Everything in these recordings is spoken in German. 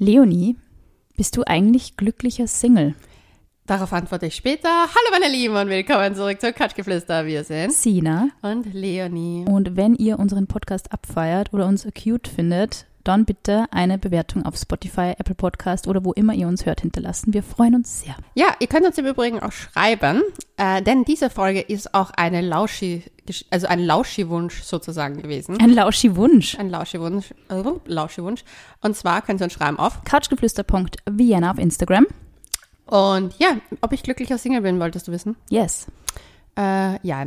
Leonie, bist du eigentlich glücklicher Single? Darauf antworte ich später. Hallo meine Lieben und willkommen zurück zu Katschgeflüster. Wir sind Sina. und Leonie. Und wenn ihr unseren Podcast abfeiert oder uns cute findet, dann bitte eine Bewertung auf Spotify, Apple Podcast oder wo immer ihr uns hört hinterlassen. Wir freuen uns sehr. Ja, ihr könnt uns im Übrigen auch schreiben, äh, denn diese Folge ist auch eine Lauschi, also ein Lauschi-Wunsch sozusagen gewesen. Ein Lauschi-Wunsch. Ein Lauschi-Wunsch, äh, Lauschi-Wunsch. Und zwar könnt ihr uns schreiben auf. Couchgeflüster.vienna auf Instagram. Und ja, ob ich glücklicher Single bin, wolltest du wissen? Yes. Äh, ja.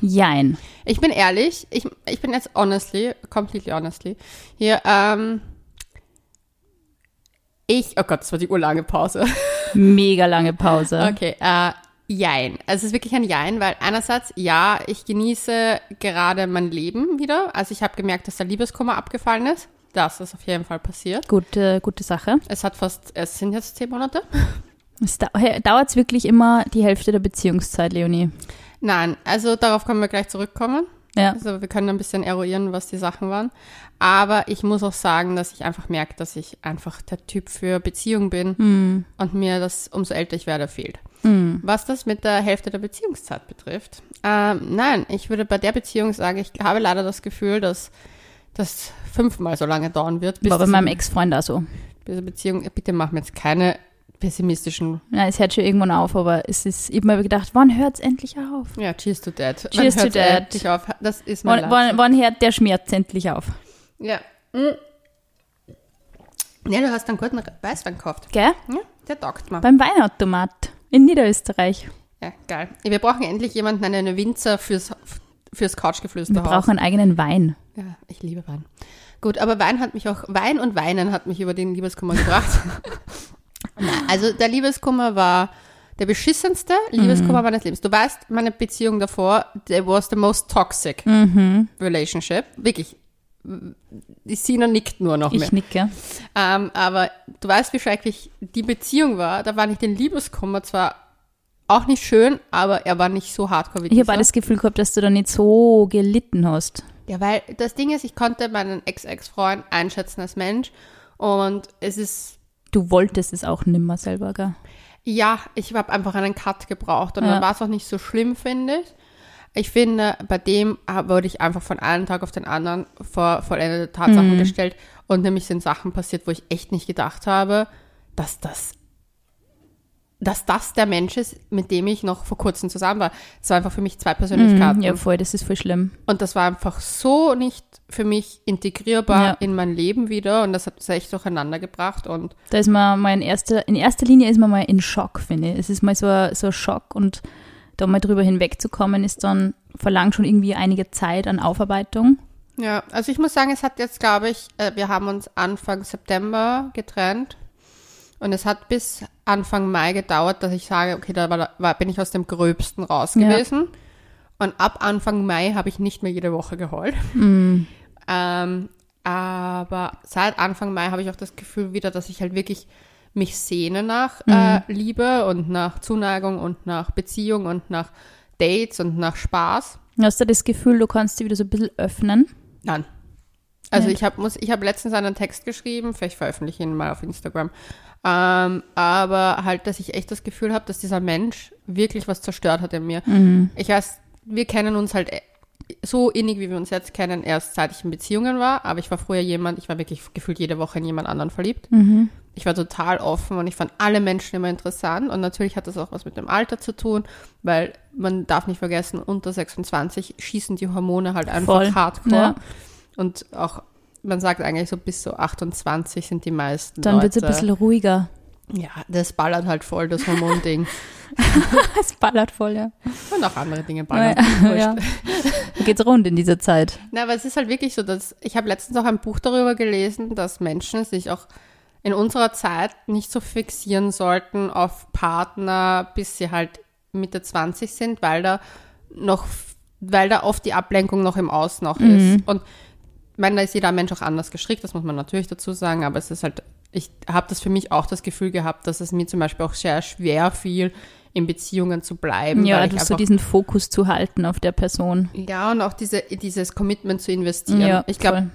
Jein. Ich bin ehrlich, ich, ich bin jetzt honestly, completely honestly, hier, ähm, ich, oh Gott, das war die urlange Pause. Mega lange Pause. Okay, äh, Jein. Also es ist wirklich ein Jein, weil einerseits, ja, ich genieße gerade mein Leben wieder. Also ich habe gemerkt, dass der Liebeskummer abgefallen ist. Das ist auf jeden Fall passiert. Gute, gute Sache. Es hat fast, es sind jetzt zehn Monate. Es dauert es wirklich immer die Hälfte der Beziehungszeit, Leonie. Nein, also darauf können wir gleich zurückkommen. Ja. Also wir können ein bisschen eruieren, was die Sachen waren. Aber ich muss auch sagen, dass ich einfach merke, dass ich einfach der Typ für Beziehung bin Hm. und mir das, umso älter ich werde, fehlt. Hm. Was das mit der Hälfte der Beziehungszeit betrifft. Ähm, nein, ich würde bei der Beziehung sagen, ich habe leider das Gefühl, dass das fünfmal so lange dauern wird, bis War bei meinem Ex-Freund auch so. diese Beziehung, bitte mach mir jetzt keine pessimistischen, Ja, es hört schon irgendwann auf, aber es ist, ich habe mir gedacht, wann hört es endlich auf? ja, cheers to that. Cheers to hört's that. endlich Auf. Das ist mein Wann, wann, wann hört der Schmerz endlich auf? Ja. Mm. Ja, du hast einen guten Weißwein gekauft. Gell? Ja, der taugt mir. Beim Weinautomat in Niederösterreich. Ja, geil. Wir brauchen endlich jemanden, einen Winzer fürs, fürs Couchgeflüster Wir brauchen einen eigenen Wein. Ja, ich liebe Wein. Gut, aber Wein hat mich auch, Wein und Weinen hat mich über den Liebeskummer gebracht. Also der Liebeskummer war der beschissenste Liebeskummer meines Lebens. Du weißt, meine Beziehung davor, there was the most toxic Mhm. relationship. Wirklich. Die Sina nickt nur noch mehr. Ich nicke. Ähm, aber du weißt, wie schrecklich die Beziehung war. Da war nicht den Liebeskummer zwar auch nicht schön, aber er war nicht so hardcore wie Ich habe das Gefühl gehabt, dass du da nicht so gelitten hast. Ja, weil das Ding ist, ich konnte meinen Ex-Ex-Freund einschätzen als Mensch und es ist, Du wolltest es auch nimmer selber, gell? ja, ich habe einfach einen Cut gebraucht und Ja. dann war es auch nicht so schlimm, finde ich. Ich finde, bei dem wurde ich einfach von einem Tag auf den anderen vor vollendete Tatsachen gestellt und nämlich sind Sachen passiert, wo ich echt nicht gedacht habe, dass das dass das der Mensch ist, mit dem ich noch vor kurzem zusammen war. Es war einfach für mich zwei Persönlichkeiten. Mhm, ja, voll, das ist voll schlimm. Und das war einfach so nicht für mich integrierbar Ja. in mein Leben wieder und das hat es echt durcheinander gebracht und Da ist man mal in erster, in erster Linie ist man mal in Schock, finde ich. Es ist mal so ein, so ein Schock und da mal drüber hinwegzukommen, ist dann, verlangt schon irgendwie einige Zeit an Aufarbeitung. ja, also ich muss sagen, es hat jetzt, glaube ich, äh, wir haben uns Anfang September getrennt und es hat bis Anfang Mai gedauert, dass ich sage, okay, da war, war, bin ich aus dem Gröbsten raus Ja. gewesen und ab Anfang Mai habe ich nicht mehr jede Woche geheult. Mm. Ähm, aber seit Anfang Mai habe ich auch das Gefühl wieder, dass ich halt wirklich mich sehne nach äh, Liebe und nach Zuneigung und nach Beziehung und nach Dates und nach Spaß. Hast du das Gefühl, du kannst dich wieder so ein bisschen öffnen? Nein. Also Ja. ich habe ich hab letztens einen Text geschrieben, vielleicht veröffentliche ich ihn mal auf Instagram. Ähm, aber halt, dass ich echt das Gefühl habe, dass dieser Mensch wirklich was zerstört hat in mir. Ich weiß, wir kennen uns halt so innig, wie wir uns jetzt kennen, erst seit ich in Beziehungen war. Aber ich war früher jemand, ich war wirklich gefühlt jede Woche in jemand anderen verliebt. Ich war total offen und ich fand alle Menschen immer interessant. Und natürlich hat das auch was mit dem Alter zu tun, weil man darf nicht vergessen, unter 26 schießen die Hormone halt einfach Voll. hardcore. Ja. Und auch, man sagt eigentlich so bis so 28 sind die meisten Dann wird es ein bisschen ruhiger. Ja, das ballert halt voll, das Hormonding. Es ballert voll, ja. Und auch andere Dinge ballern. ja. Geht's rund in dieser Zeit. Na, aber es ist halt wirklich so, dass ich habe letztens auch ein Buch darüber gelesen, dass Menschen sich auch in unserer Zeit nicht so fixieren sollten auf Partner, bis sie halt Mitte 20 sind, weil da noch, weil da oft die Ablenkung noch im Außen auch ist. Und ich meine, da ist jeder Mensch auch anders gestrickt, das muss man natürlich dazu sagen, aber es ist halt, ich habe das für mich auch das Gefühl gehabt, dass es mir zum Beispiel auch sehr schwer fiel, in Beziehungen zu bleiben. Ja, du so diesen Fokus zu halten auf der Person. ja, und auch diese, dieses Commitment zu investieren. Ja, ich glaube,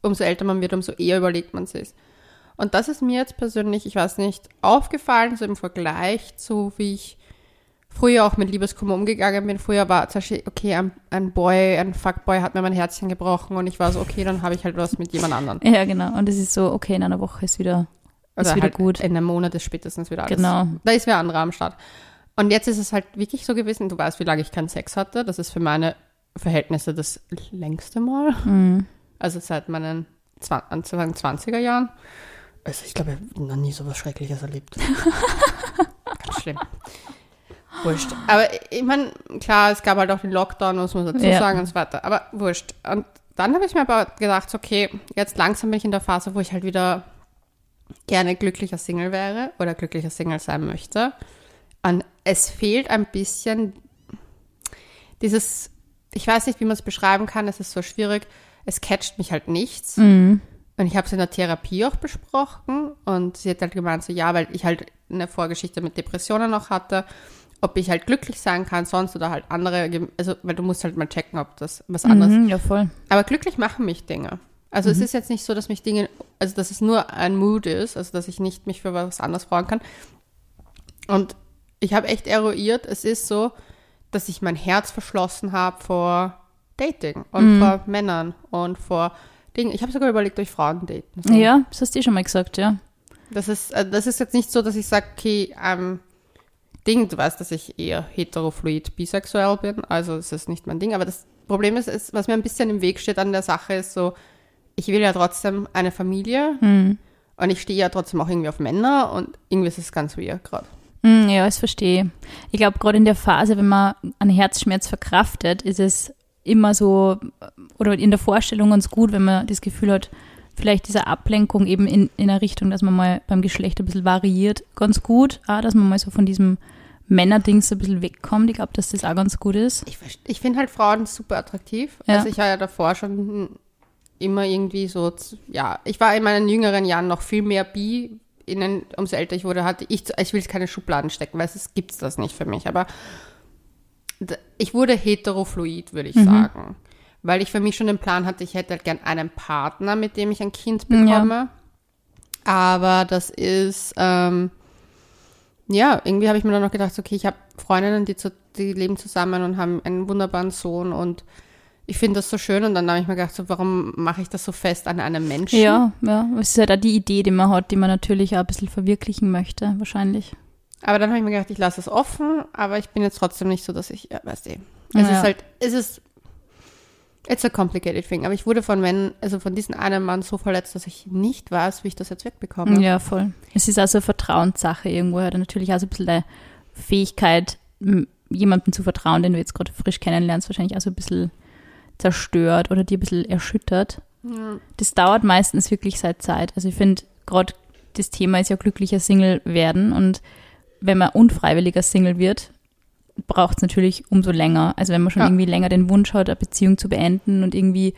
umso älter man wird, umso eher überlegt man sich. Und das ist mir jetzt persönlich, ich weiß nicht, aufgefallen, so im Vergleich zu, wie ich früher auch mit Liebeskummer umgegangen bin. Früher war zum Beispiel, okay, ein, ein Boy, ein Fuckboy hat mir mein Herzchen gebrochen und ich war so, okay, dann habe ich halt was mit jemand anderem. Ja, genau. Und es ist so, okay, in einer Woche ist wieder, ist wieder halt gut. In einem Monat ist spätestens wieder alles. Genau. Da ist wer anderer am Start. Und jetzt ist es halt wirklich so gewesen, du weißt, wie lange ich keinen Sex hatte. Das ist für meine Verhältnisse das längste Mal. Mhm. Also seit meinen Anfang 20er Jahren. Also ich glaube, ich habe noch nie so was Schreckliches erlebt. Ganz schlimm. Wurscht. Aber ich meine, klar, es gab halt auch den Lockdown, muss man dazu Ja. sagen und so weiter. Aber wurscht. Und dann habe ich mir aber gedacht, okay, jetzt langsam bin ich in der Phase, wo ich halt wieder gerne glücklicher Single wäre oder glücklicher Single sein möchte. Und es fehlt ein bisschen dieses, ich weiß nicht, wie man es beschreiben kann, es ist so schwierig, es catcht mich halt nichts. Mhm. Und ich habe es in der Therapie auch besprochen und sie hat halt gemeint, so ja, weil ich halt eine Vorgeschichte mit Depressionen noch hatte, ob ich halt glücklich sein kann sonst oder halt andere, also weil du musst halt mal checken, ob das was anderes Mhm, ja, voll. aber glücklich machen mich Dinge. Also es ist jetzt nicht so, dass mich Dinge, also dass es nur ein Mood ist, also dass ich nicht mich für was anderes freuen kann. Und ich habe echt eruiert, es ist so, dass ich mein Herz verschlossen habe vor Dating und vor Männern und vor Dingen. Ich habe sogar überlegt, durch Frauen daten. So. Ja, das hast du eh schon mal gesagt, ja. Das ist, äh, das ist jetzt nicht so, dass ich sage, okay, ähm, Ding, du weißt, dass ich eher heterofluid bisexuell bin, also es ist nicht mein Ding, aber das Problem ist, ist, was mir ein bisschen im Weg steht an der Sache, ist so, ich will ja trotzdem eine Familie Mhm. und ich stehe ja trotzdem auch irgendwie auf Männer und irgendwie ist es ganz weird gerade. Mm, Ja, das verstehe. Ich glaube, gerade in der Phase, wenn man einen Herzschmerz verkraftet, ist es immer so, oder in der Vorstellung ganz gut, wenn man das Gefühl hat, vielleicht diese Ablenkung eben in, in eine Richtung, dass man mal beim Geschlecht ein bisschen variiert, ganz gut. Auch, dass man mal so von diesem Männerdings ein bisschen wegkommt. Ich glaube, dass das auch ganz gut ist. Ich, ich finde halt Frauen super attraktiv. Ja. Also ich war ja davor schon immer irgendwie so, ja, ich war in meinen jüngeren Jahren noch viel mehr bi. Innen, umso älter ich wurde, hatte ich, ich will keine Schubladen stecken, weil es gibt das nicht für mich. Aber ich wurde heterofluid, würde ich sagen. Weil ich für mich schon den Plan hatte, ich hätte halt gern einen Partner, mit dem ich ein Kind Ja. bekomme. Aber das ist, ähm, ja, irgendwie habe ich mir dann noch gedacht, okay, ich habe Freundinnen, die, zu, die leben zusammen und haben einen wunderbaren Sohn und ich finde das so schön und dann habe ich mir gedacht, so, warum mache ich das so fest an einem Menschen? Ja, ja. Es ist halt auch die Idee, die man hat, die man natürlich auch ein bisschen verwirklichen möchte, wahrscheinlich. Aber dann habe ich mir gedacht, ich lasse es offen, aber ich bin jetzt trotzdem nicht so, dass ich, ja, weißt du, es Ja. ist halt, es ist, it's a complicated thing. Aber ich wurde von Männern, also von diesem einen Mann so verletzt, dass ich nicht weiß, wie ich das jetzt wegbekomme. Ja, voll. Es ist also eine Vertrauenssache irgendwo. Hat natürlich auch so ein bisschen die Fähigkeit, jemandem zu vertrauen, den du jetzt gerade frisch kennenlernst, wahrscheinlich auch so ein bisschen zerstört oder dir ein bisschen erschüttert. Ja. Das dauert meistens wirklich seit Zeit. Also ich finde, gerade das Thema ist ja glücklicher Single werden und wenn man unfreiwilliger Single wird, braucht es natürlich umso länger. Also wenn man schon Ja. irgendwie länger den Wunsch hat, eine Beziehung zu beenden und irgendwie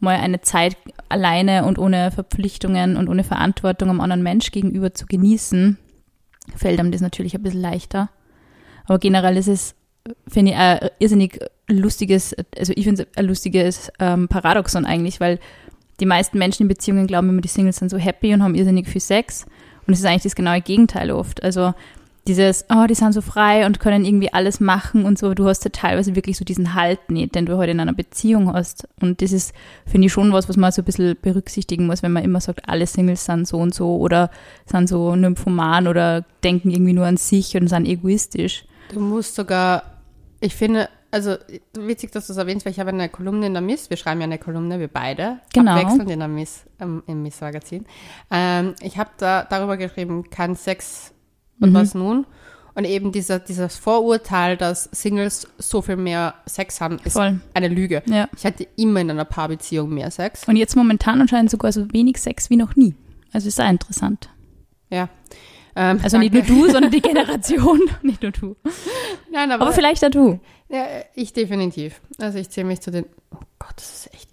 mal eine Zeit alleine und ohne Verpflichtungen und ohne Verantwortung am anderen Mensch gegenüber zu genießen, fällt einem das natürlich ein bisschen leichter. Aber generell ist es, finde ich, ein irrsinnig lustiges, also ich finde es ein lustiges ähm, Paradoxon eigentlich, weil die meisten Menschen in Beziehungen glauben immer, die Singles sind so happy und haben irrsinnig viel Sex. Und es ist eigentlich das genaue Gegenteil oft. Also dieses, oh, die sind so frei und können irgendwie alles machen und so. Du hast ja teilweise wirklich so diesen Halt nicht, den du heute in einer Beziehung hast. Und das ist, finde ich, schon was, was man so ein bisschen berücksichtigen muss, wenn man immer sagt, alle Singles sind so und so oder sind so nymphoman oder denken irgendwie nur an sich und sind egoistisch. Du musst sogar, ich finde, also witzig, dass du es erwähnst, weil ich habe eine Kolumne in der Miss, wir schreiben ja eine Kolumne, wir beide, Genau. abwechselnd in der Miss, ähm, im Miss-Magazin. Ähm, ich habe da darüber geschrieben, kein Sex und Mhm. was nun? Und eben dieser, dieses Vorurteil, dass Singles so viel mehr Sex haben, ist Voll. eine Lüge. Ja. Ich hatte immer in einer Paarbeziehung mehr Sex. Und jetzt momentan anscheinend sogar so wenig Sex wie noch nie. Also ist auch interessant. Ja. Ähm, Also nicht nur danke. du, sondern die Generation. nicht nur du. Nein, aber, Aber vielleicht auch du. Ja, ich definitiv. Also ich zähle mich zu den. Oh Gott, das ist echt.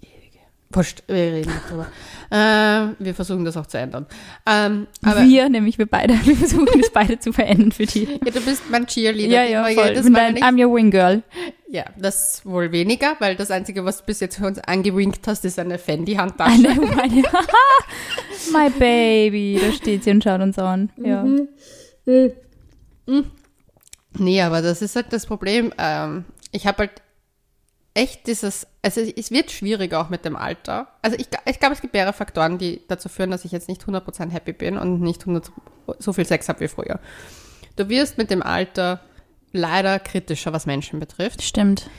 Wurscht, wir reden nicht drüber. ähm, wir versuchen das auch zu ändern. Ähm, aber wir, nämlich wir beide, wir versuchen es beide zu verändern für die. ja, du bist mein Cheerleader. Ja, ja, voll. Mal, dein, I'm your wing girl. Ja, das wohl weniger, weil das Einzige, was du bis jetzt für uns angewinkt hast, ist eine Eine, Fendi-Handtasche. meine, My baby, da steht sie und schaut uns an. Ja. Nee, aber das ist halt das Problem. Ähm, ich habe halt echt dieses, also es wird schwieriger auch mit dem Alter. Also ich, ich glaube, es gibt mehrere Faktoren, die dazu führen, dass ich jetzt nicht 100% happy bin und nicht 100, so viel Sex habe wie früher. Du wirst mit dem Alter leider kritischer, was Menschen betrifft, Stimmt.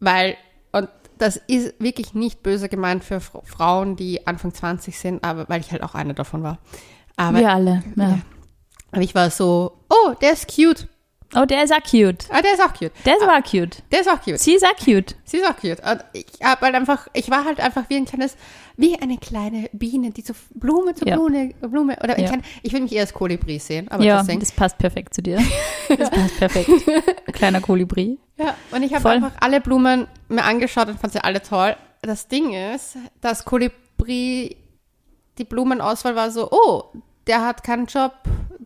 weil, und das ist wirklich nicht böse gemeint für Fr- Frauen, die Anfang 20 sind, aber weil ich halt auch eine davon war. Aber, Wir alle. Ja. aber ich war so, oh, der ist cute. Oh, der ist auch cute. Ah, der ist auch cute. Der ist aber auch cute. Der ist auch cute. Sie ist auch cute. Sie ist auch cute. Und ich habe halt einfach, ich war halt einfach wie ein kleines, wie eine kleine Biene, die so Blume zu Ja. Blume, Blume oder Ja. ich will mich eher als Kolibri sehen, aber ja, das Ding. das passt perfekt zu dir. Das passt perfekt. Kleiner Kolibri. Ja, und ich habe einfach alle Blumen mir angeschaut und fand sie alle toll. Das Ding ist, das Kolibri, die Blumenauswahl war so, oh, der hat keinen Job,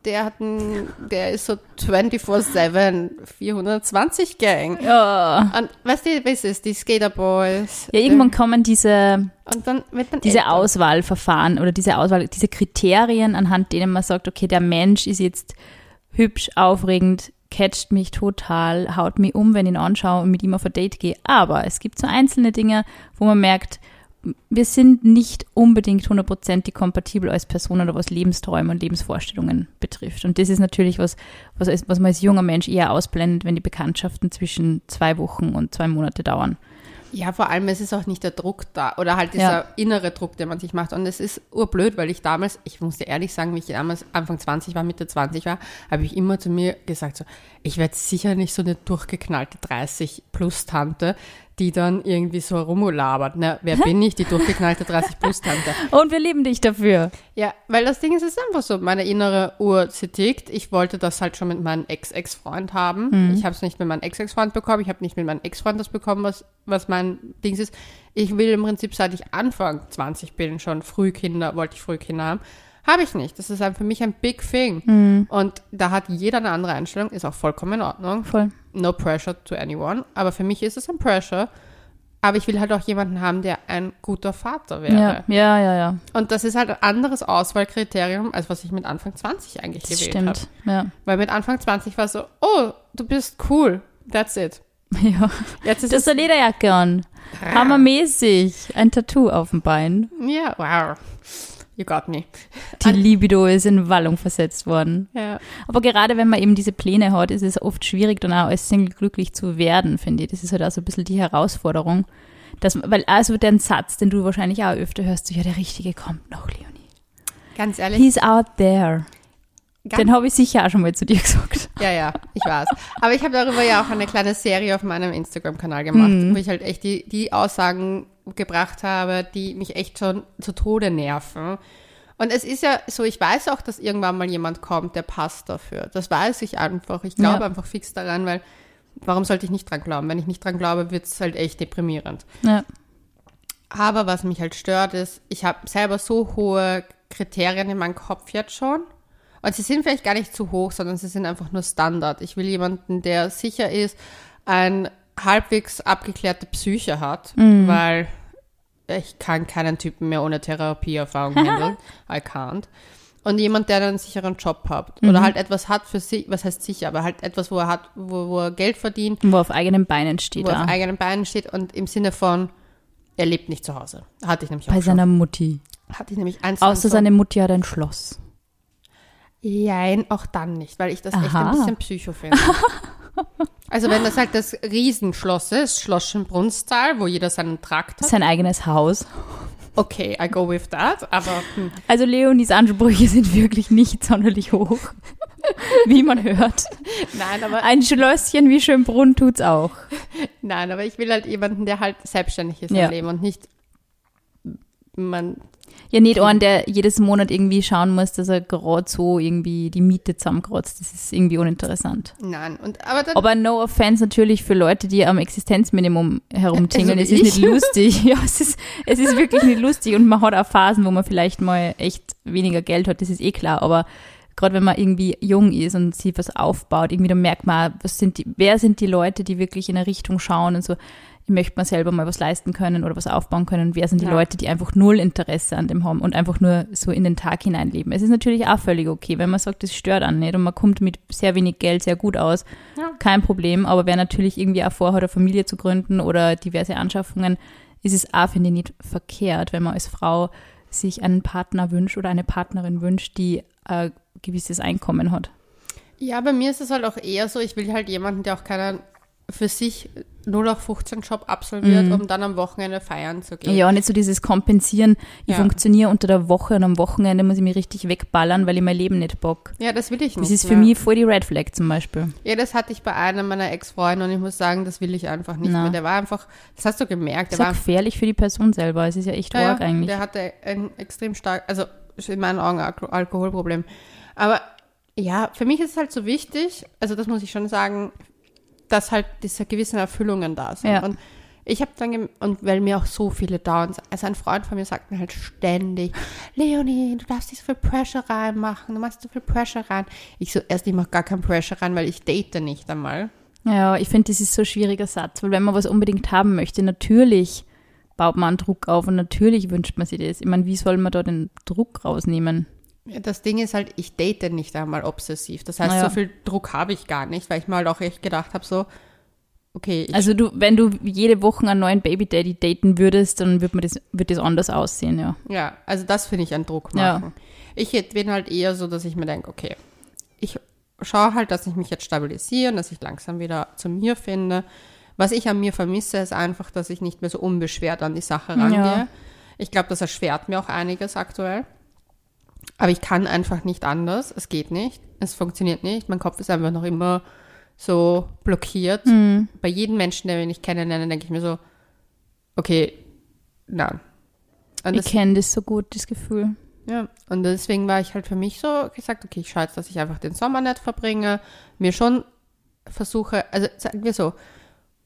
der hat einen, der ist so 24-7, 420 Gang. Ja. Und weißt du, es ist, die Skaterboys. Ja, irgendwann kommen diese, Und dann wird man diese älter. Auswahlverfahren oder diese Auswahl, diese Kriterien, anhand denen man sagt, okay, der Mensch ist jetzt hübsch, aufregend, catcht mich total, haut mich um, wenn ich ihn anschaue und mit ihm auf ein Date gehe. Aber es gibt so einzelne Dinge, wo man merkt, wir sind nicht unbedingt hundertprozentig kompatibel als Personen oder was Lebensträume und Lebensvorstellungen betrifft. Und das ist natürlich was, was, als- was man als junger Mensch eher ausblendet, wenn die Bekanntschaften zwischen zwei Wochen und zwei Monate dauern. Ja, vor allem, es ist auch nicht der Druck da oder halt dieser Ja. innere Druck, den man sich macht. Und es ist urblöd, weil ich damals, ich muss dir ehrlich sagen, wie ich damals Anfang 20 war, Mitte 20 war, habe ich immer zu mir gesagt, so, ich werde sicher nicht so eine durchgeknallte 30-Plus-Tante, die dann irgendwie so rumlabert. Na, wer bin ich, die durchgeknallte 30-Plus-Tante? Und wir lieben dich dafür. Ja, weil das Ding ist, es ist einfach so, meine innere Uhr, sie tickt. Ich wollte das halt schon mit meinem Ex-Ex-Freund haben. Ich habe es nicht mit meinem Ex-Ex-Freund bekommen. Ich habe nicht mit meinem Ex-Freund das bekommen, was, was mein Ding ist. Ich will im Prinzip, seit ich Anfang 20 bin, schon früh Kinder, wollte ich früh Kinder haben. Habe ich nicht. Das ist für mich ein big thing. Und da hat jeder eine andere Einstellung, ist auch vollkommen in Ordnung. Voll. No pressure to anyone. Aber für mich ist es ein Pressure. Aber ich will halt auch jemanden haben, der ein guter Vater wäre. Ja, ja, ja, ja. Und das ist halt ein anderes Auswahlkriterium, als was ich mit Anfang 20 eigentlich Das gewählt habe. stimmt. Ja. Weil mit Anfang 20 war so, oh, du bist cool, that's it. ja. Jetzt ist Du hast eine Lederjacke an. Hammermäßig. Ein Tattoo auf dem Bein. ja, wow, you got me. Die Libido ist in Wallung versetzt worden. Ja, Aber gerade wenn man eben diese Pläne hat, ist es oft schwierig, dann auch als Single glücklich zu werden, finde ich. Das ist halt auch so ein bisschen die Herausforderung. Dass, weil also der Satz, den du wahrscheinlich auch öfter hörst, so, ja, der Richtige kommt noch, Leonie. ganz ehrlich, He's out there. ganz, Den habe ich sicher auch schon mal zu dir gesagt. ja, ja, ich weiß. Aber ich habe darüber ja auch eine kleine Serie auf meinem Instagram-Kanal gemacht, Mhm. wo ich halt echt die, die Aussagen gebracht habe, die mich echt schon zu Tode nerven. Und es ist ja so, ich weiß auch, dass irgendwann mal jemand kommt, der passt dafür. Das weiß ich einfach. Ich glaube Ja. einfach fix daran, weil warum sollte ich nicht dran glauben? Wenn ich nicht dran glaube, wird es halt echt deprimierend. Ja. Aber was mich halt stört, ist, ich habe selber so hohe Kriterien in meinem Kopf jetzt schon. Und sie sind vielleicht gar nicht zu hoch, sondern sie sind einfach nur Standard. Ich will jemanden, der sicher ist, ein halbwegs abgeklärte Psyche hat, weil ich kann keinen Typen mehr ohne Therapieerfahrung handeln. I can't. Und jemand, der einen sicheren Job hat. Oder halt etwas hat für sich, was heißt sicher, aber halt etwas, wo er hat, wo, wo er Geld verdient, Wo er auf eigenen Beinen steht. wo er auf eigenen Beinen steht und im Sinne von, er lebt nicht zu Hause. Hatte ich nämlich Bei auch schon. seiner Mutti. Hatte ich nämlich eins Außer seine Mutti hat ein Schloss. Jein, auch dann nicht, weil ich das echt Aha. ein bisschen psycho finde. also wenn das halt das Riesenschloss ist, Schloss Schönbrunnstal, wo jeder seinen Trakt hat, Sein eigenes Haus. okay, I go with that, aber hm, Also Leonis Ansprüche sind wirklich nicht sonderlich hoch. Wie man hört. nein, aber Ein Schlösschen wie Schönbrunn tut's auch. nein, aber ich will halt jemanden, der halt selbstständig ist Ja. im Leben und nicht man Ja, nicht einen, der jedes Monat irgendwie schauen muss, dass er gerade so irgendwie die Miete zusammenkratzt. Das ist irgendwie uninteressant. nein und aber dann Aber no offense natürlich für Leute, die am Existenzminimum herumtingeln. Also es ist ich. nicht lustig. Ja, es ist, es ist wirklich nicht lustig. Und man hat auch Phasen, wo man vielleicht mal echt weniger Geld hat. Das ist eh klar. Aber gerade wenn man irgendwie jung ist und sich was aufbaut, irgendwie dann merkt man, was sind die, wer sind die Leute, die wirklich in eine Richtung schauen und so, ich möchte mal selber mal was leisten können oder was aufbauen können wer sind die Ja. Leute, die einfach null Interesse an dem haben und einfach nur so in den Tag hineinleben. Es ist natürlich auch völlig okay, wenn man sagt, das stört an nicht und man kommt mit sehr wenig Geld sehr gut aus, Ja. kein Problem, aber wer natürlich irgendwie auch vorhat, eine Familie zu gründen oder diverse Anschaffungen, ist es auch, finde ich, nicht verkehrt, wenn man als Frau sich einen Partner wünscht oder eine Partnerin wünscht, die ein gewisses Einkommen hat. Ja, bei mir ist es halt auch eher so, ich will halt jemanden, der auch keinen für sich 0815-Job absolviert, um dann am Wochenende feiern zu gehen. Mhm. Ja, nicht so dieses Kompensieren, ich Ja. funktioniere unter der Woche und am Wochenende muss ich mich richtig wegballern, weil ich mein Leben nicht bock. Ja, das will ich nicht. Das ist für mehr. mich voll die Red Flag zum Beispiel. Ja, das hatte ich bei einem meiner Ex-Freunde und ich muss sagen, das will ich einfach nicht Na. mehr. Der war einfach, das hast du gemerkt, Das der ist war gefährlich für die Person selber. Es ist ja echt Ja, arg eigentlich. Der hatte ein extrem stark, also in meinen Augen Alko- Alkoholproblem. Aber ja, für mich ist es halt so wichtig, also das muss ich schon sagen, dass halt diese gewissen Erfüllungen da sind. Ja. Und ich habe dann, und weil mir auch so viele dauern, also ein Freund von mir sagt mir halt ständig, Leonie, du darfst nicht so viel Pressure reinmachen, du machst so viel Pressure rein. Ich so, erst, ich mache gar keinen Pressure rein, weil ich date nicht einmal. Ja, ich finde, das ist so ein schwieriger Satz, weil wenn man was unbedingt haben möchte, natürlich baut man einen Druck auf und natürlich wünscht man sich das. Ich meine, wie soll man da den Druck rausnehmen? Ja, Das Ding ist halt, ich date nicht einmal obsessiv. Das heißt, Naja. so viel Druck habe ich gar nicht, weil ich mal halt auch echt gedacht habe, so, okay, ich, Also du, wenn du jede Woche einen neuen Baby Daddy daten würdest, dann wird man das, wird das anders aussehen, ja. ja, also das finde ich ein Druck Ja. machen. Ich hätt- bin halt eher so, dass ich mir denke, okay, ich schaue halt, dass ich mich jetzt stabilisiere und dass ich langsam wieder zu mir finde. Was ich an mir vermisse, ist einfach, dass ich nicht mehr so unbeschwert an die Sache rangehe. Ja. Ich glaube, das erschwert mir auch einiges aktuell. Aber ich kann einfach nicht anders. Es geht nicht. Es funktioniert nicht. Mein Kopf ist einfach noch immer so blockiert. Mhm. Bei jedem Menschen, den ich kennenlerne, denke ich mir so, okay, nein. Und Ich kenne das so gut, das Gefühl. ja, und deswegen war ich halt für mich so gesagt, okay, ich schaue jetzt, dass ich einfach den Sommer nicht verbringe, mir schon versuche, also sagen wir so,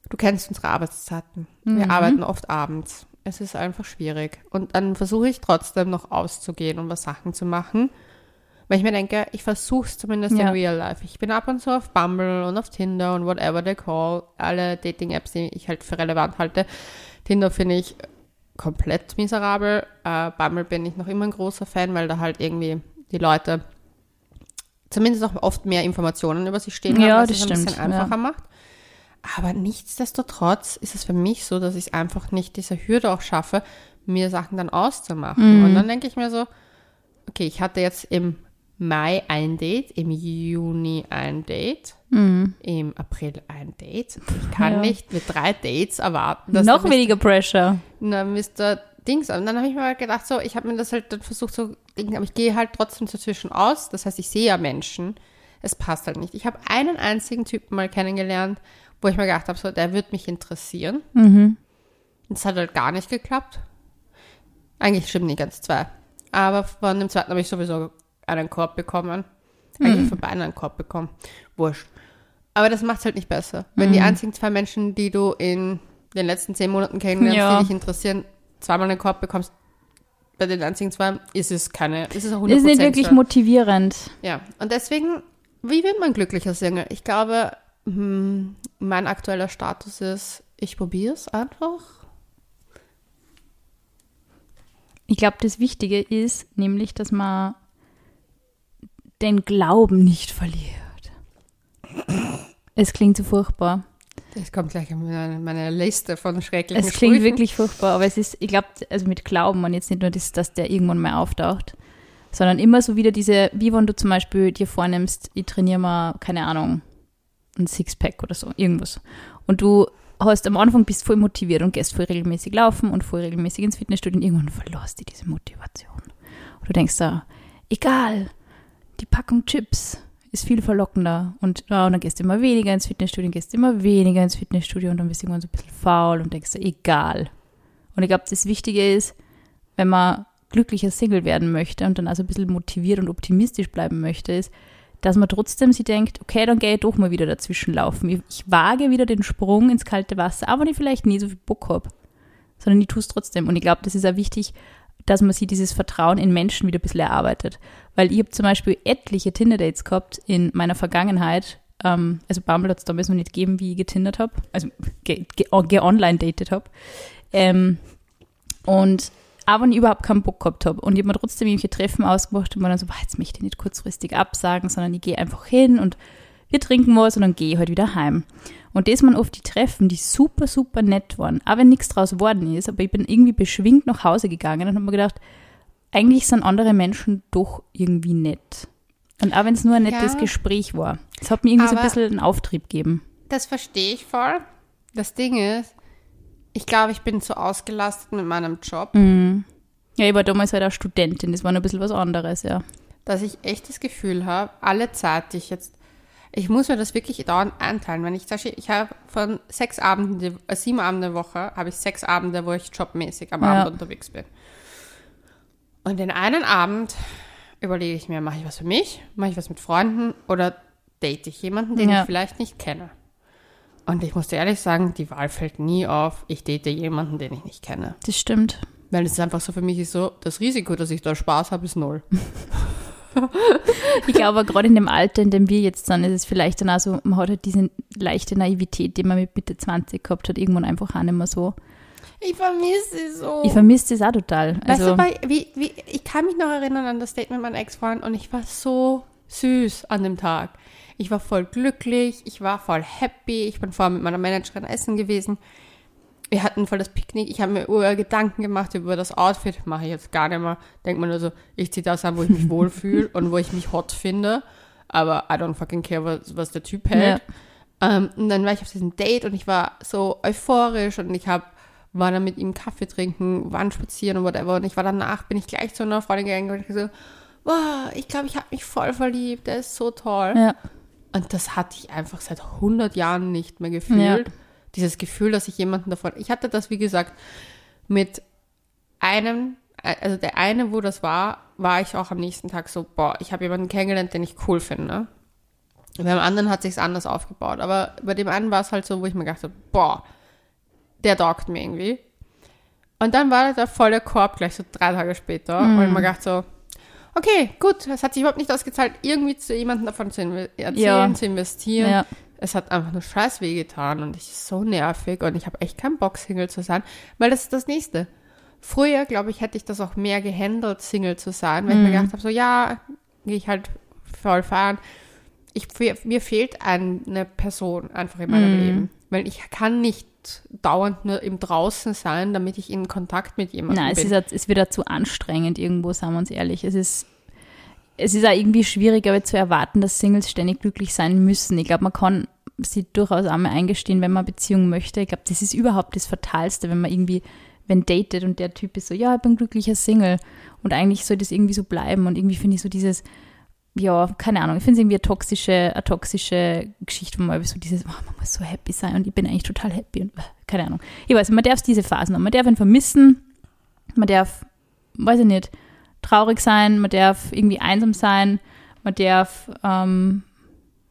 du kennst unsere Arbeitszeiten. Wir arbeiten oft abends. Es ist einfach schwierig. Und dann versuche ich trotzdem noch auszugehen und was Sachen zu machen. Weil ich mir denke, ich versuche es zumindest Ja. in real life. Ich bin ab und zu auf Bumble und auf Tinder und whatever they call. Alle Dating-Apps, die ich halt für relevant halte. Tinder finde ich komplett miserabel. Äh, Bumble bin ich noch immer ein großer Fan, weil da halt irgendwie die Leute zumindest auch oft mehr Informationen über sich stehen Ja, haben, was das es ein bisschen stimmt, ja. einfacher macht. Aber nichtsdestotrotz ist es für mich so, dass ich einfach nicht diese Hürde auch schaffe, mir Sachen dann auszumachen. Mhm. Und dann denke ich mir so, okay, ich hatte jetzt im Mai ein Date, im Juni ein Date, im April ein Date. Ich kann Mhm. Ja. nicht mit drei Dates erwarten, Noch weniger Pressure. na, Mr. Dings. Und dann habe ich mir halt gedacht, so, ich habe mir das halt dann versucht so, aber ich gehe halt trotzdem dazwischen aus. Das heißt, ich sehe ja Menschen. Es passt halt nicht. Ich habe einen einzigen Typen mal kennengelernt, wo ich mir gedacht habe, so, der wird mich interessieren. Mhm. Und es hat halt gar nicht geklappt. Eigentlich stimmt nicht ganz zwei. Aber von dem zweiten habe ich sowieso einen Korb bekommen. Eigentlich von beiden einen Korb bekommen. Wurscht. Aber das macht es halt nicht besser. Wenn die einzigen zwei Menschen, die du in den letzten zehn Monaten kennenlernst, Ja. die dich interessieren, zweimal einen Korb bekommst, bei den einzigen zwei ist es keine, ist es auch 100% Das ist nicht wirklich motivierend. Ja, und deswegen, wie wird man glücklicher Single? Ich glaube, hm, mein aktueller Status ist, ich probiere es einfach. Ich glaube, das Wichtige ist nämlich, dass man den Glauben nicht verliert. Es klingt so furchtbar. Das kommt gleich in meine, meine Liste von schrecklichen Es klingt Sprüchen. wirklich furchtbar, aber es ist, ich glaube, also mit Glauben und jetzt nicht nur das, dass der irgendwann mal auftaucht, sondern immer so wieder diese, wie wenn du zum Beispiel dir vornimmst, ich trainiere mal, keine Ahnung, ein Sixpack oder so, irgendwas. Und du hast am Anfang bist voll motiviert und gehst voll regelmäßig laufen und voll regelmäßig ins Fitnessstudio und irgendwann verlorst du diese Motivation. Und du denkst da, egal, die Packung Chips ist viel verlockender. Und, ja, und dann gehst du immer weniger ins Fitnessstudio, gehst immer weniger ins Fitnessstudio und dann bist du irgendwann so ein bisschen faul und denkst dir, egal. Und ich glaube, das Wichtige ist, wenn man glücklicher Single werden möchte und dann also ein bisschen motiviert und optimistisch bleiben möchte, ist, dass man trotzdem sich denkt, okay, dann gehe ich doch mal wieder dazwischen laufen. Ich, ich wage wieder den Sprung ins kalte Wasser, aber ich vielleicht nie so viel Bock habe. Sondern ich tue es trotzdem. Und ich glaube, das ist auch wichtig, dass man sich dieses Vertrauen in Menschen wieder ein bisschen erarbeitet. Weil ich habe zum Beispiel etliche Tinder-Dates gehabt in meiner Vergangenheit. Ähm, also Bumble hat es damals noch nicht gegeben, wie ich getindert habe. Also ge-online-dated ge habe. Ähm, und wenn ich überhaupt keinen Bock gehabt habe. Und ich habe mir trotzdem irgendwelche Treffen ausgemacht und war dann so, boah, jetzt möchte ich nicht kurzfristig absagen, sondern ich gehe einfach hin und wir trinken was und dann gehe ich halt wieder heim. Und das waren oft die Treffen, die super, super nett waren. Auch wenn nichts draus geworden ist, aber ich bin irgendwie beschwingt nach Hause gegangen und habe mir gedacht, eigentlich sind andere Menschen doch irgendwie nett. Und auch wenn es nur ein nettes ja, Gespräch war. Es hat mir irgendwie so ein bisschen einen Auftrieb gegeben. Das verstehe ich voll. Das Ding ist, ich glaube, ich bin zu ausgelastet mit meinem Job. Mhm. Ja, ich war damals halt auch Studentin, das war ein bisschen was anderes, ja. Dass ich echt das Gefühl habe, alle Zeit, die ich jetzt ich muss mir das wirklich dauernd einteilen. Wenn ich sage, ich habe von sechs Abenden, äh, sieben Abende Woche, habe ich sechs Abende, wo ich jobmäßig am ja. Abend unterwegs bin. Und den einen Abend überlege ich mir, mache ich was für mich, mache ich was mit Freunden oder date ich jemanden, den ja. ich vielleicht nicht kenne. Und ich muss dir ehrlich sagen, die Wahl fällt nie auf, ich date jemanden, den ich nicht kenne. Das stimmt. Weil es ist einfach so für mich ist so, das Risiko, dass ich da Spaß habe, ist null. ich glaube, gerade in dem Alter, in dem wir jetzt sind, ist es vielleicht dann auch so, man hat halt diese leichte Naivität, die man mit Mitte 20 gehabt hat, irgendwann einfach auch nicht mehr so. Ich vermisse sie so. Ich vermisse es auch total. Weißt also, du, weil, wie, wie, ich kann mich noch erinnern an das Date mit meinem Ex-Freund und ich war so süß an dem Tag. Ich war voll glücklich, ich war voll happy, ich bin vorher mit meiner Managerin essen gewesen wir hatten voll das Picknick. Ich habe mir Uhr Gedanken gemacht über das Outfit. Mache ich jetzt gar nicht mehr. Denkt man nur so, ich ziehe das an, wo ich mich wohlfühle und wo ich mich hot finde. Aber I don't fucking care, was, was der Typ hält. Ja. Ähm, und dann war ich auf diesem Date und ich war so euphorisch und ich hab, war dann mit ihm Kaffee trinken, waren spazieren und whatever. Und ich war danach, bin ich gleich zu einer Freundin gegangen und ich so, wow, ich glaube, ich habe mich voll verliebt. Der ist so toll. Ja. Und das hatte ich einfach seit 100 Jahren nicht mehr gefühlt. Ja dieses Gefühl, dass ich jemanden davon. Ich hatte das, wie gesagt, mit einem, also der eine, wo das war, war ich auch am nächsten Tag so, boah, ich habe jemanden kennengelernt, den ich cool finde. Beim anderen hat sich anders aufgebaut. Aber bei dem einen war es halt so, wo ich mir gedacht boah, der doggt mir irgendwie. Und dann war der volle Korb gleich so drei Tage später. Mm. Und ich mir gedacht so, okay, gut, es hat sich überhaupt nicht ausgezahlt, irgendwie zu jemandem davon zu erzählen, ja. zu investieren. Ja es hat einfach nur scheiß weh getan und ich ist so nervig und ich habe echt keinen Bock, Single zu sein, weil das ist das Nächste. Früher, glaube ich, hätte ich das auch mehr gehandelt, Single zu sein, weil mhm. ich mir mhm. gedacht habe, so ja, gehe ich halt voll fahren. Ich, mir fehlt eine Person einfach in meinem mhm. Leben, weil ich kann nicht dauernd nur im Draußen sein, damit ich in Kontakt mit jemandem Nein, bin. Nein, es ist wieder zu anstrengend irgendwo, sagen wir uns ehrlich. Es ist es ist auch irgendwie schwierig, aber zu erwarten, dass Singles ständig glücklich sein müssen. Ich glaube, man kann sie durchaus einmal eingestehen, wenn man eine Beziehung möchte. Ich glaube, das ist überhaupt das Fatalste, wenn man irgendwie, wenn datet und der Typ ist so, ja, ich bin glücklicher Single. Und eigentlich soll das irgendwie so bleiben. Und irgendwie finde ich so dieses, ja, keine Ahnung, ich finde es irgendwie eine toxische, eine toxische Geschichte, wo man so dieses, oh, man muss so happy sein und ich bin eigentlich total happy und keine Ahnung. Ich weiß, man darf diese Phasen haben. Man darf ihn vermissen, man darf, weiß ich nicht, traurig sein, man darf irgendwie einsam sein, man darf ähm,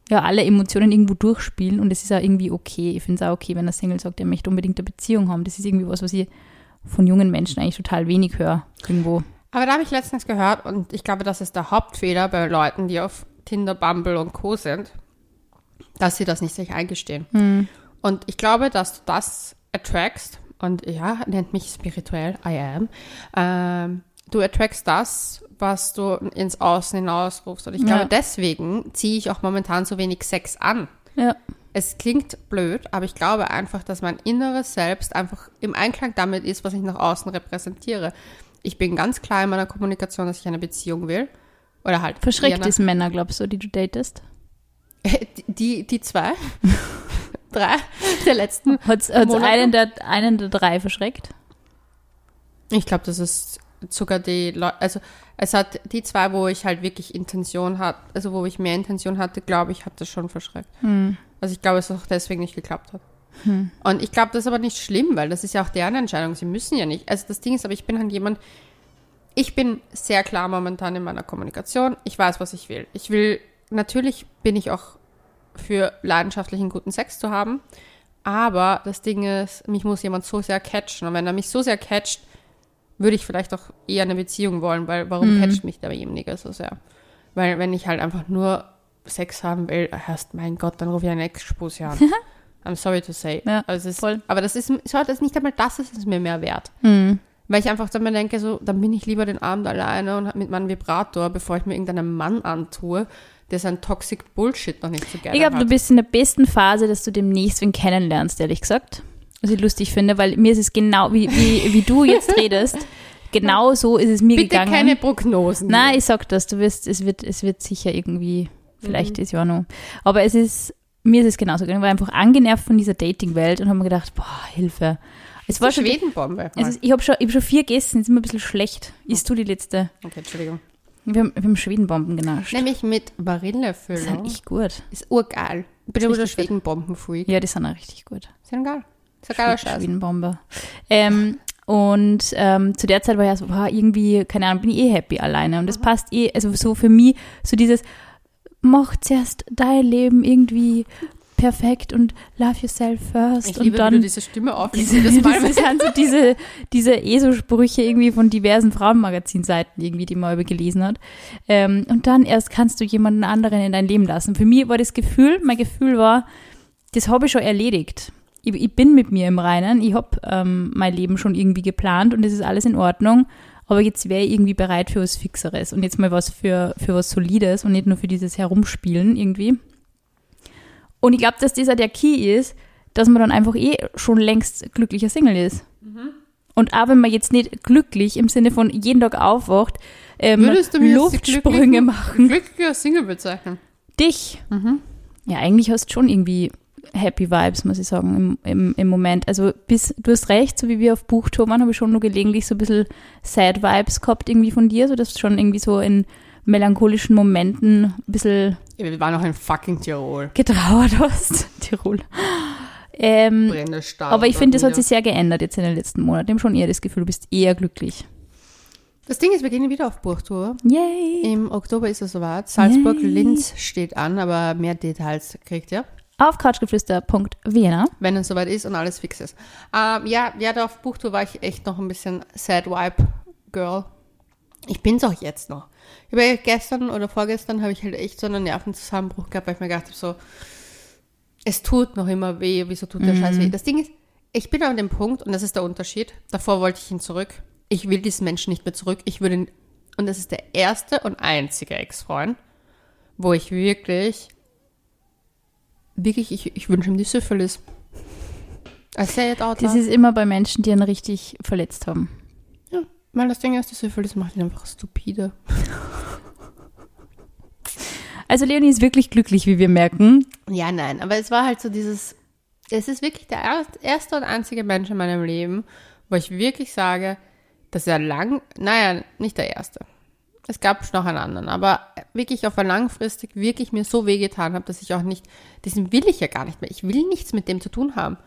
ja alle Emotionen irgendwo durchspielen und es ist auch irgendwie okay. Ich finde es auch okay, wenn ein Single sagt, er möchte unbedingt eine Beziehung haben. Das ist irgendwie was, was ich von jungen Menschen eigentlich total wenig höre irgendwo. Aber da habe ich letztens gehört und ich glaube, das ist der Hauptfehler bei Leuten, die auf Tinder, Bumble und Co. sind, dass sie das nicht sich eingestehen. Hm. Und ich glaube, dass du das attracts und ja, nennt mich spirituell, I am. Ähm, du attracts das, was du ins Außen hinausrufst. Und ich glaube, ja. deswegen ziehe ich auch momentan so wenig Sex an. Ja. Es klingt blöd, aber ich glaube einfach, dass mein inneres Selbst einfach im Einklang damit ist, was ich nach außen repräsentiere. Ich bin ganz klar in meiner Kommunikation, dass ich eine Beziehung will. Oder halt. Verschreckt es Männer, glaubst du, die du datest? Die, die zwei? drei der letzten. Hat einen der, einen der drei verschreckt? Ich glaube, das ist sogar die Leute, also es hat die zwei, wo ich halt wirklich Intention hatte, also wo ich mehr Intention hatte, glaube ich, hat das schon verschreckt. Hm. Also ich glaube, es auch deswegen nicht geklappt hat. Hm. Und ich glaube, das ist aber nicht schlimm, weil das ist ja auch deren Entscheidung. Sie müssen ja nicht. Also das Ding ist, aber ich bin halt jemand, ich bin sehr klar momentan in meiner Kommunikation. Ich weiß, was ich will. Ich will, natürlich bin ich auch für leidenschaftlichen guten Sex zu haben. Aber das Ding ist, mich muss jemand so sehr catchen. Und wenn er mich so sehr catcht, würde ich vielleicht auch eher eine Beziehung wollen, weil warum Mhm. catcht mich derjenige so sehr? Weil wenn ich halt einfach nur Sex haben will, erst, mein Gott, dann rufe ich einen Ex-Spus an. I'm sorry to say. Ja, also ist, voll. Aber das ist, schau, das ist nicht einmal das, ist es mir mehr wert. Mhm. Weil ich einfach dann mir denke, so, dann bin ich lieber den Abend alleine und mit meinem Vibrator, bevor ich mir irgendeinen Mann antue, der sein Toxic Bullshit noch nicht so gerne Ich glaube, du bist in der besten Phase, dass du demnächst wen kennenlernst, ehrlich gesagt. Was ich lustig finde, weil mir ist es genau, wie, wie, wie du jetzt redest, genau so ist es mir Bitte gegangen. keine Prognosen. Nein, ich sag das, du wirst, es wird, es wird sicher irgendwie, vielleicht ist ja noch. Aber es ist, mir ist es genauso gegangen. Ich war einfach angenervt von dieser Dating-Welt und habe mir gedacht, boah, Hilfe. Es war schon, Schwedenbombe. ist, ich habe schon, ich hab schon vier gegessen, jetzt ist mir ein bisschen schlecht. Isst du die letzte? okay, Entschuldigung. Wir haben, wir haben Schwedenbomben genascht. Nämlich mit Vanillefüllung. sind echt gut. Ist urgeil. Ich bin Ist immer der. Schwedenbomben-Freak. Ja, die sind auch richtig gut. Sind geil. Ist ein geiler Scheiß. Schwedenbombe. Ähm, und ähm, zu der Zeit war ja so, boah, irgendwie, keine Ahnung, bin ich eh happy alleine. Und das passt eh, also so für mich, so dieses, mach zuerst dein Leben irgendwie perfekt und love yourself first. Ich und liebe, dann wie du diese Stimme auflegst. diese, Mal, das sind so diese, diese ESO-Sprüche irgendwie von diversen Frauenmagazinseiten irgendwie, die man über gelesen hat. Ähm, und dann erst kannst du jemanden anderen in dein Leben lassen. Für mich war das Gefühl, mein Gefühl war, das habe ich schon erledigt. Ich, ich bin mit mir im Reinen, ich habe ähm, mein Leben schon irgendwie geplant und es ist alles in Ordnung. Aber jetzt wäre ich irgendwie bereit für was Fixeres und jetzt mal was für, für was Solides und nicht nur für dieses Herumspielen irgendwie. Und ich glaube, dass dieser der Key ist, dass man dann einfach eh schon längst glücklicher Single ist. Und auch wenn man jetzt nicht glücklich im Sinne von jeden Tag aufwacht, ähm, Würdest du mir Luftsprünge machen. glücklicher Single bezeichnen? Dich. Mhm. Ja, eigentlich hast du schon irgendwie Happy Vibes, muss ich sagen, im, im, im Moment. Also bis, du hast recht, so wie wir auf Buchtour waren, habe ich schon nur gelegentlich so ein bisschen Sad Vibes gehabt irgendwie von dir, so dass du schon irgendwie so in melancholischen Momenten ein bisschen wir waren auch in fucking Tirol. getrauert hast. Tirol. Ähm, aber ich finde, das hat sich sehr geändert jetzt in den letzten Monaten. Ich habe schon eher das Gefühl, du bist eher glücklich. Das Ding ist, wir gehen wieder auf Buchtour. Yay! Im Oktober ist es soweit. Salzburg, Yay. Linz steht an, aber mehr Details kriegt ihr, Auf couchgeflüster.vienna. wenn es soweit ist und alles fix ist. Ähm, ja, ja, da auf Buchtour war ich echt noch ein bisschen sad vibe girl. Ich bin's auch jetzt noch. Ja gestern oder vorgestern habe ich halt echt so einen Nervenzusammenbruch gehabt, weil ich mir gedacht habe, so, es tut noch immer weh, wieso tut der Scheiß weh? Das Ding ist, ich bin an dem Punkt, und das ist der Unterschied, davor wollte ich ihn zurück. Ich will diesen Menschen nicht mehr zurück. Ich würde ihn, und das ist der erste und einzige Ex-Freund, wo ich wirklich, wirklich, ich, ich wünsche ihm die Syphilis. I say it out Das loud. ist immer bei Menschen, die einen richtig verletzt haben. Ja, weil das Ding ist, die Syphilis macht ihn einfach stupide. Also Leonie ist wirklich glücklich, wie wir merken. Ja, nein, aber es war halt so dieses, es ist wirklich der er- erste und einzige Mensch in meinem Leben, wo ich wirklich sage, dass er lang, naja, nicht der erste. Es gab noch einen anderen, aber wirklich auf langfristig wirklich mir so wehgetan habe, dass ich auch nicht, diesen will ich ja gar nicht mehr. Ich will nichts mit dem zu tun haben.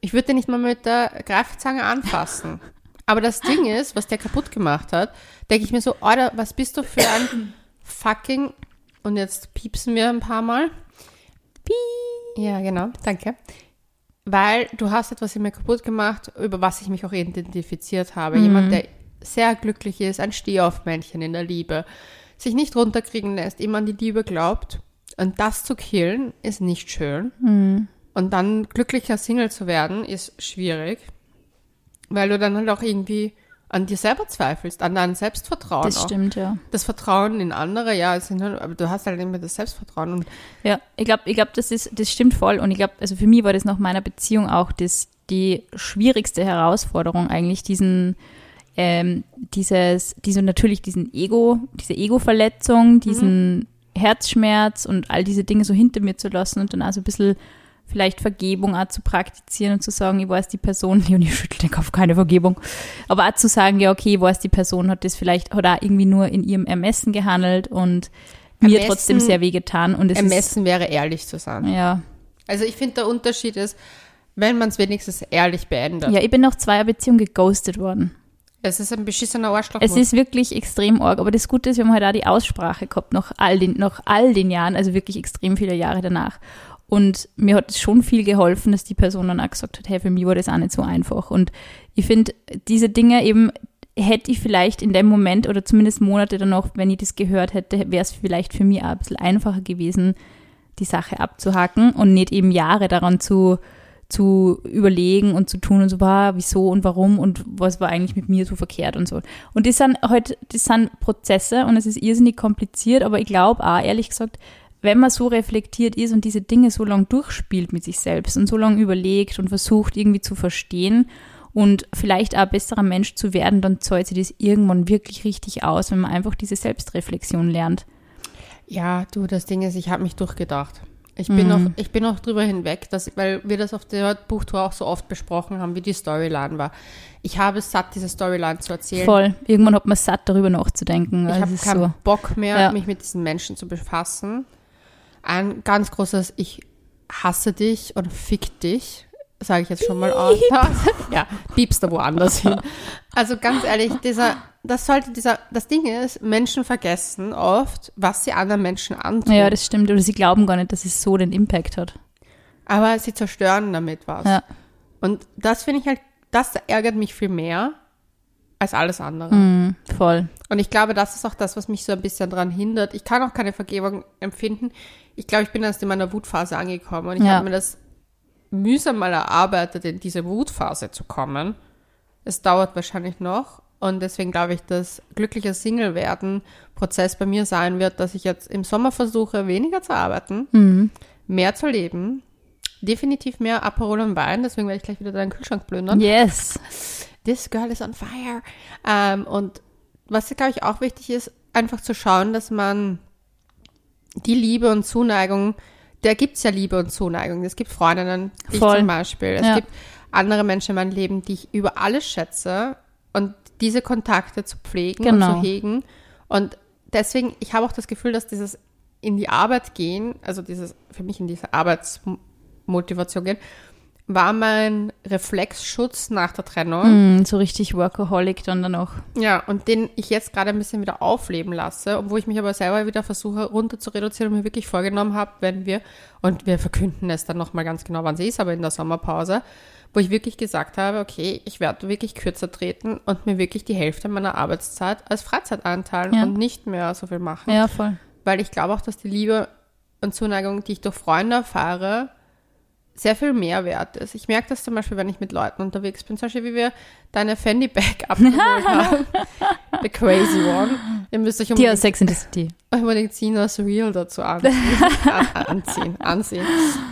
Ich würde den nicht mal mit der Greifzange anfassen. Aber das Ding ist, was der kaputt gemacht hat, denke ich mir so, Alter, was bist du für ein fucking, und jetzt piepsen wir ein paar Mal. Ja, genau, danke. Weil du hast etwas in mir kaputt gemacht, über was ich mich auch identifiziert habe. Jemand, der sehr glücklich ist, ein Stehaufmännchen in der Liebe, sich nicht runterkriegen lässt, immer an die Liebe glaubt. Und das zu killen, ist nicht schön. Und dann glücklicher Single zu werden, ist schwierig. Weil du dann halt auch irgendwie an dir selber zweifelst, an deinem Selbstvertrauen. Das auch. stimmt, ja. Das Vertrauen in andere, ja, sind halt, aber du hast halt immer das Selbstvertrauen. Und Ja, ich glaube, ich glaub, das, ist, das stimmt voll. Und ich glaube, also für mich war das nach meiner Beziehung auch das, die schwierigste Herausforderung eigentlich, diesen, ähm, dieses, diese natürlich diesen Ego, diese Ego-Verletzung, diesen Herzschmerz und all diese Dinge so hinter mir zu lassen und dann auch so ein bisschen vielleicht Vergebung auch zu praktizieren und zu sagen, ich weiß, die Person, und ich schüttel den Kopf, keine Vergebung, aber auch zu sagen, ja, okay, ich weiß, die Person hat das vielleicht, hat auch irgendwie nur in ihrem Ermessen gehandelt und mir Ermessen- trotzdem sehr weh getan und es ist, Ermessen wäre ehrlich zu sein. ja. Also ich finde, der Unterschied ist, wenn man es wenigstens ehrlich beendet. Ja, ich bin nach zweier Beziehung geghostet worden. Es ist ein beschissener Arschloch. Es ist wirklich extrem arg, aber das Gute ist, wir haben halt auch die Aussprache gehabt, nach all den, nach all den Jahren, also wirklich extrem viele Jahre danach. Und mir hat es schon viel geholfen, dass die Person dann auch gesagt hat, hey, für mich war das auch nicht so einfach. Und ich finde, diese Dinge eben, hätte ich vielleicht in dem Moment oder zumindest Monate danach, wenn ich das gehört hätte, wäre es vielleicht für mich auch ein bisschen einfacher gewesen, die Sache abzuhaken und nicht eben Jahre daran zu, zu überlegen und zu tun und so, war, wieso und warum und was war eigentlich mit mir so verkehrt und so. Und das sind halt, das sind Prozesse und es ist irrsinnig kompliziert, aber ich glaube auch, ehrlich gesagt, wenn man so reflektiert ist und diese Dinge so lange durchspielt mit sich selbst und so lange überlegt und versucht irgendwie zu verstehen und vielleicht auch ein besserer Mensch zu werden, dann zahlt sich das irgendwann wirklich richtig aus, wenn man einfach diese Selbstreflexion lernt. Ja, du, das Ding ist, ich habe mich durchgedacht. Ich bin, mhm. noch, ich bin noch drüber hinweg, dass, weil wir das auf der Buchtour auch so oft besprochen haben, wie die Storyline war. Ich habe es satt, diese Storyline zu erzählen. Voll. Irgendwann hat man satt, darüber nachzudenken. Ich habe keinen so. Bock mehr, ja. mich mit diesen Menschen zu befassen. Ein ganz großes Ich hasse dich und fick dich sage ich jetzt schon mal aus. ja, piepst da woanders hin. Also ganz ehrlich, dieser, das sollte dieser, das Ding ist, Menschen vergessen oft, was sie anderen Menschen antun. Ja, das stimmt. Oder sie glauben gar nicht, dass es so den Impact hat. Aber sie zerstören damit was. Ja. Und das finde ich halt, das ärgert mich viel mehr als alles andere. Mm, voll. Und ich glaube, das ist auch das, was mich so ein bisschen daran hindert. Ich kann auch keine Vergebung empfinden. Ich glaube, ich bin erst in meiner Wutphase angekommen und ich ja. habe mir das mühsam mal erarbeitet, in diese Wutphase zu kommen. Es dauert wahrscheinlich noch. Und deswegen glaube ich, dass glücklicher Single werden Prozess bei mir sein wird, dass ich jetzt im Sommer versuche, weniger zu arbeiten, mhm. mehr zu leben, definitiv mehr Aperol und Wein, deswegen werde ich gleich wieder deinen Kühlschrank plündern. Yes. This girl is on fire. Ähm, und was, glaube ich, auch wichtig ist, einfach zu schauen, dass man die Liebe und Zuneigung da gibt es ja Liebe und Zuneigung. Es gibt Freundinnen, ich zum Beispiel. Es ja. gibt andere Menschen in meinem Leben, die ich über alles schätze und diese Kontakte zu pflegen genau. und zu genau. hegen. Und deswegen, ich habe auch das Gefühl, dass dieses in die Arbeit gehen, also dieses für mich in diese Arbeitsmotivation gehen, war mein Reflexschutz nach der Trennung. Mm, so richtig Workaholic dann auch. Ja, und den ich jetzt gerade ein bisschen wieder aufleben lasse, obwohl ich mich aber selber wieder versuche runter zu reduzieren und mir wirklich vorgenommen habe, wenn wir, und wir verkünden es dann nochmal ganz genau, wann sie ist, aber in der Sommerpause, wo ich wirklich gesagt habe, okay, ich werde wirklich kürzer treten und mir wirklich die Hälfte meiner Arbeitszeit als Freizeit einteilen ja. und nicht mehr so viel machen. Ja, voll. Weil ich glaube auch, dass die Liebe und Zuneigung, die ich durch Freunde erfahre, sehr viel mehr wert ist. Ich merke das zum Beispiel, wenn ich mit Leuten unterwegs bin, zum Beispiel wie wir deine Fendi Bag abgeholt haben. The crazy one. Ihr müsst euch unbedingt, Die aus Sex in the City. unbedingt Sinas Real dazu anziehen. anziehen, anziehen.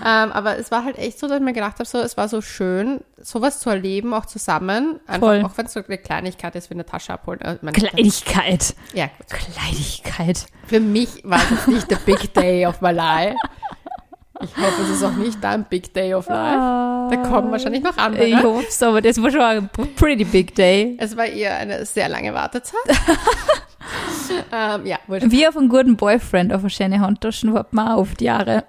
Ähm, aber es war halt echt so, dass ich mir gedacht habe, so, es war so schön, sowas zu erleben, auch zusammen. Einfach, Voll. Auch wenn es so eine Kleinigkeit ist, wie eine Tasche abholen. Äh, Kleinigkeit. Ja, gut. Kleinigkeit. Für mich war das nicht the big day of my life. Ich hoffe, es ist auch nicht dein Big Day of Life. Ah, da kommen wahrscheinlich noch andere. Ich hoffe es, aber das war schon ein pretty big day. Es war eher eine sehr lange Wartezeit. ähm, ja, Wie auf einen guten Boyfriend auf eine schöne Handtaschen warten wir auf die Jahre.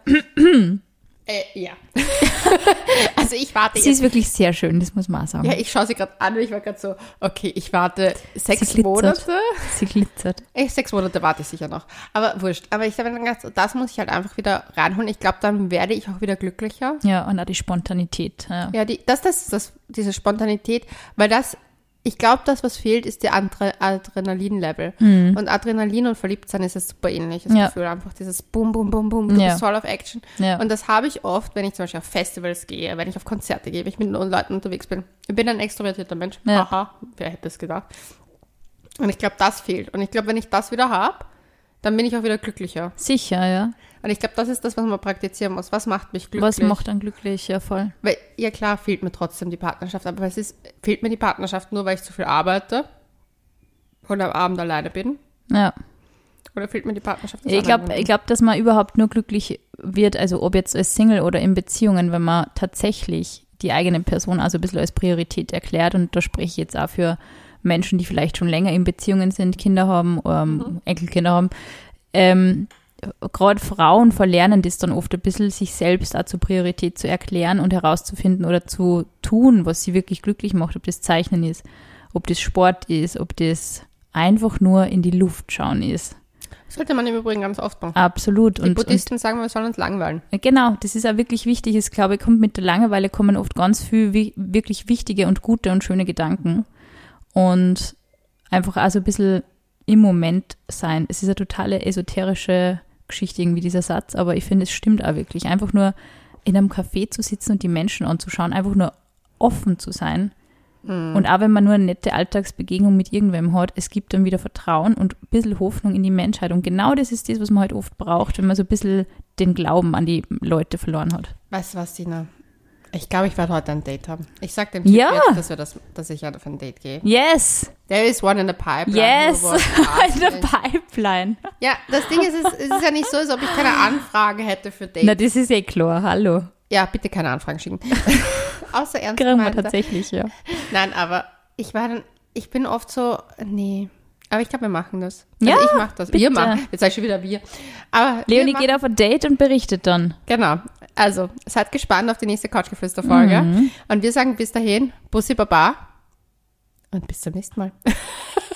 Äh, ja. also ich warte Sie jetzt. ist wirklich sehr schön, das muss man auch sagen. Ja, ich schaue sie gerade an und ich war gerade so, okay, ich warte sechs sie Monate. Sie glitzert. Ich, sechs Monate warte ich sicher noch. Aber wurscht. Aber ich habe dann gedacht, das muss ich halt einfach wieder reinholen. Ich glaube, dann werde ich auch wieder glücklicher. Ja, und auch die Spontanität. Ja, ja die, das, das das, diese Spontanität, weil das ich glaube, das, was fehlt, ist der Adrenalin-Level. Mhm. Und Adrenalin und Verliebtsein ist es super ähnlich. Das ja. Gefühl einfach dieses Boom, Boom, Boom, Boom, du ja. bist voll auf Action. Ja. Und das habe ich oft, wenn ich zum Beispiel auf Festivals gehe, wenn ich auf Konzerte gehe, wenn ich mit Leuten unterwegs bin. Ich bin ein extrovertierter Mensch. Ja. Aha, wer hätte es gedacht. Und ich glaube, das fehlt. Und ich glaube, wenn ich das wieder habe, dann bin ich auch wieder glücklicher. Sicher, ja. Und ich glaube, das ist das, was man praktizieren muss. Was macht mich glücklich? Was macht dann glücklich? Ja, voll. Weil, ja klar, fehlt mir trotzdem die Partnerschaft. Aber es ist, fehlt mir die Partnerschaft nur, weil ich zu viel arbeite und am Abend alleine bin? Ja. Oder fehlt mir die Partnerschaft? Ich glaube, ich glaub, dass man überhaupt nur glücklich wird, also ob jetzt als Single oder in Beziehungen, wenn man tatsächlich die eigene Person also ein bisschen als Priorität erklärt. Und da spreche ich jetzt auch für Menschen, die vielleicht schon länger in Beziehungen sind, Kinder haben, ähm, mhm. Enkelkinder haben. Ähm, gerade Frauen verlernen das dann oft ein bisschen, sich selbst auch zur Priorität zu erklären und herauszufinden oder zu tun, was sie wirklich glücklich macht, ob das Zeichnen ist, ob das Sport ist, ob das einfach nur in die Luft schauen ist. Sollte man im Übrigen ganz oft machen. Absolut. Die und, Buddhisten und, sagen, wir sollen uns langweilen. Genau, das ist auch wirklich wichtig. Ich glaube, kommt mit der Langeweile kommen oft ganz viel wirklich wichtige und gute und schöne Gedanken. Und einfach auch so ein bisschen im Moment sein. Es ist eine totale esoterische Geschichte irgendwie, dieser Satz, aber ich finde, es stimmt auch wirklich. Einfach nur in einem Café zu sitzen und die Menschen anzuschauen, einfach nur offen zu sein. Mhm. Und auch wenn man nur eine nette Alltagsbegegnung mit irgendwem hat, es gibt dann wieder Vertrauen und ein bisschen Hoffnung in die Menschheit. Und genau das ist das, was man halt oft braucht, wenn man so ein bisschen den Glauben an die Leute verloren hat. Weißt du was, Dina? Ich glaube, ich werde heute ein Date haben. Ich sag dem Typ ja. jetzt, dass, wir das, dass ich auf ein Date gehe. Yes. There is one in the pipeline. Yes, in the pipeline. Ja, das Ding ist, es ist ja nicht so, als ob ich keine Anfrage hätte für Dates. Na, das ist eh klar. Hallo. Ja, bitte keine Anfragen schicken. Außer ernst wir tatsächlich, ja. Nein, aber ich war dann, ich bin oft so, nee. Aber ich glaube, wir machen das. Also ja, ich mache das. bitte. Wir machen. Jetzt sag ich schon wieder wir. Aber Leonie wir geht auf ein Date und berichtet dann. Genau. Also, seid gespannt auf die nächste Couchgeflüster-Folge. Mhm. Und wir sagen bis dahin, Bussi Baba und bis zum nächsten Mal.